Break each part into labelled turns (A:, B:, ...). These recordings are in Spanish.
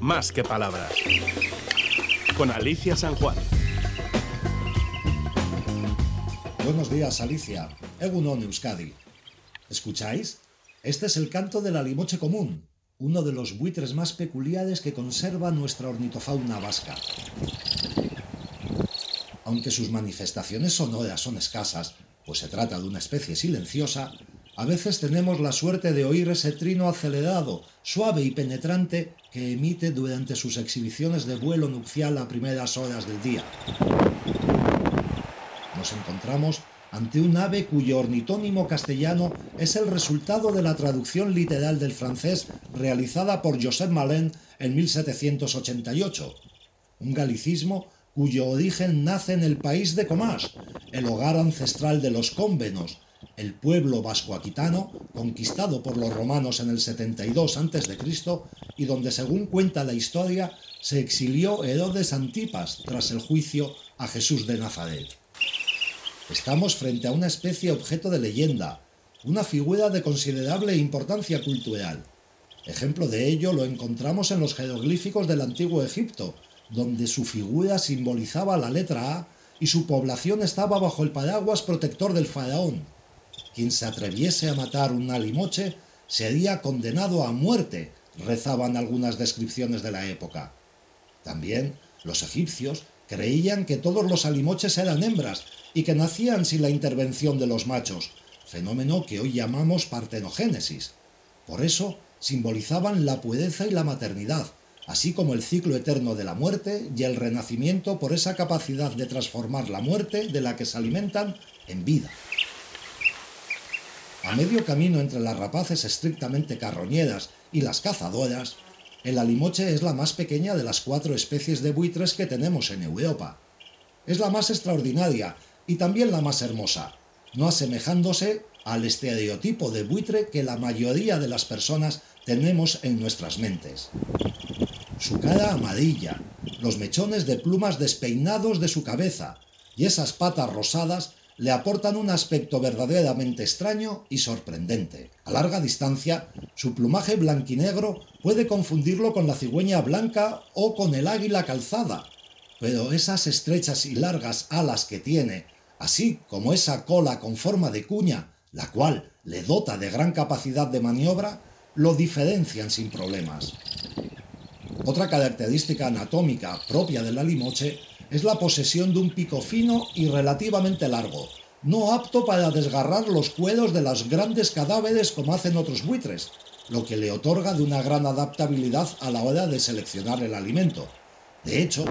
A: más que palabras. Con Alicia San Juan.
B: Buenos días, Alicia. Egunon Euskadi. ¿Escucháis? Este es el canto de la limoche común, uno de los buitres más peculiares que conserva nuestra ornitofauna vasca. Aunque sus manifestaciones sonoras son escasas, pues se trata de una especie silenciosa, a veces tenemos la suerte de oír ese trino acelerado, suave y penetrante que emite durante sus exhibiciones de vuelo nupcial a primeras horas del día. Nos encontramos ante un ave cuyo ornitónimo castellano es el resultado de la traducción literal del francés realizada por Joseph Malin en 1788, un galicismo cuyo origen nace en el país de Comás, el hogar ancestral de los cómbenos, el pueblo vasco-aquitano, conquistado por los romanos en el 72 a.C. y donde, según cuenta la historia, se exilió Herodes Antipas tras el juicio a Jesús de Nazaret. Estamos frente a una especie objeto de leyenda, una figura de considerable importancia cultural. Ejemplo de ello lo encontramos en los jeroglíficos del antiguo Egipto, donde su figura simbolizaba la letra A y su población estaba bajo el paraguas protector del faraón. Quien se atreviese a matar un alimoche sería condenado a muerte, rezaban algunas descripciones de la época. También los egipcios creían que todos los alimoches eran hembras y que nacían sin la intervención de los machos, fenómeno que hoy llamamos partenogénesis. Por eso simbolizaban la pureza y la maternidad, así como el ciclo eterno de la muerte y el renacimiento por esa capacidad de transformar la muerte de la que se alimentan en vida. A medio camino entre las rapaces estrictamente carroñeras y las cazadoras, el alimoche es la más pequeña de las cuatro especies de buitres que tenemos en Europa. Es la más extraordinaria y también la más hermosa, no asemejándose al estereotipo de buitre que la mayoría de las personas tenemos en nuestras mentes. Su cara amarilla, los mechones de plumas despeinados de su cabeza y esas patas rosadas le aportan un aspecto verdaderamente extraño y sorprendente. A larga distancia, su plumaje blanquinegro puede confundirlo con la cigüeña blanca o con el águila calzada, pero esas estrechas y largas alas que tiene, así como esa cola con forma de cuña, la cual le dota de gran capacidad de maniobra, lo diferencian sin problemas. Otra característica anatómica propia del alimoche es la posesión de un pico fino y relativamente largo, no apto para desgarrar los cueros de los grandes cadáveres como hacen otros buitres, lo que le otorga de una gran adaptabilidad a la hora de seleccionar el alimento. De hecho,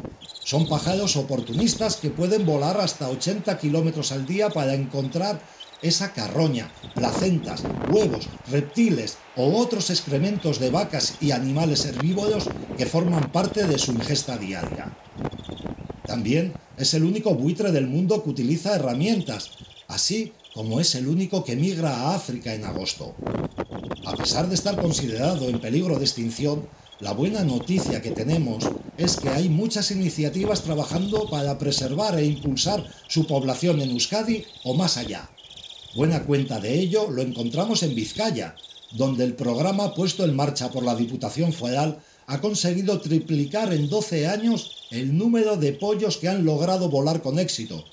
B: son pájaros oportunistas que pueden volar hasta 80 kilómetros al día para encontrar esa carroña, placentas, huevos, reptiles o otros excrementos de vacas y animales herbívoros que forman parte de su ingesta diaria. También es el único buitre del mundo que utiliza herramientas, así como es el único que migra a África en agosto. A pesar de estar considerado en peligro de extinción, la buena noticia que tenemos es que hay muchas iniciativas trabajando para preservar e impulsar su población en Euskadi o más allá. Buena cuenta de ello lo encontramos en Vizcaya, donde el programa puesto en marcha por la Diputación Federal ha conseguido triplicar en 12 años el número de pollos que han logrado volar con éxito,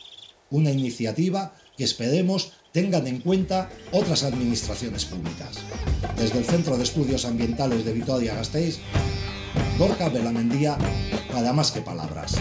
B: una iniciativa que esperemos tengan en cuenta otras administraciones públicas. Desde el Centro de Estudios Ambientales de Vitoria-Gasteiz, Gorka Belamendía, para más que palabras.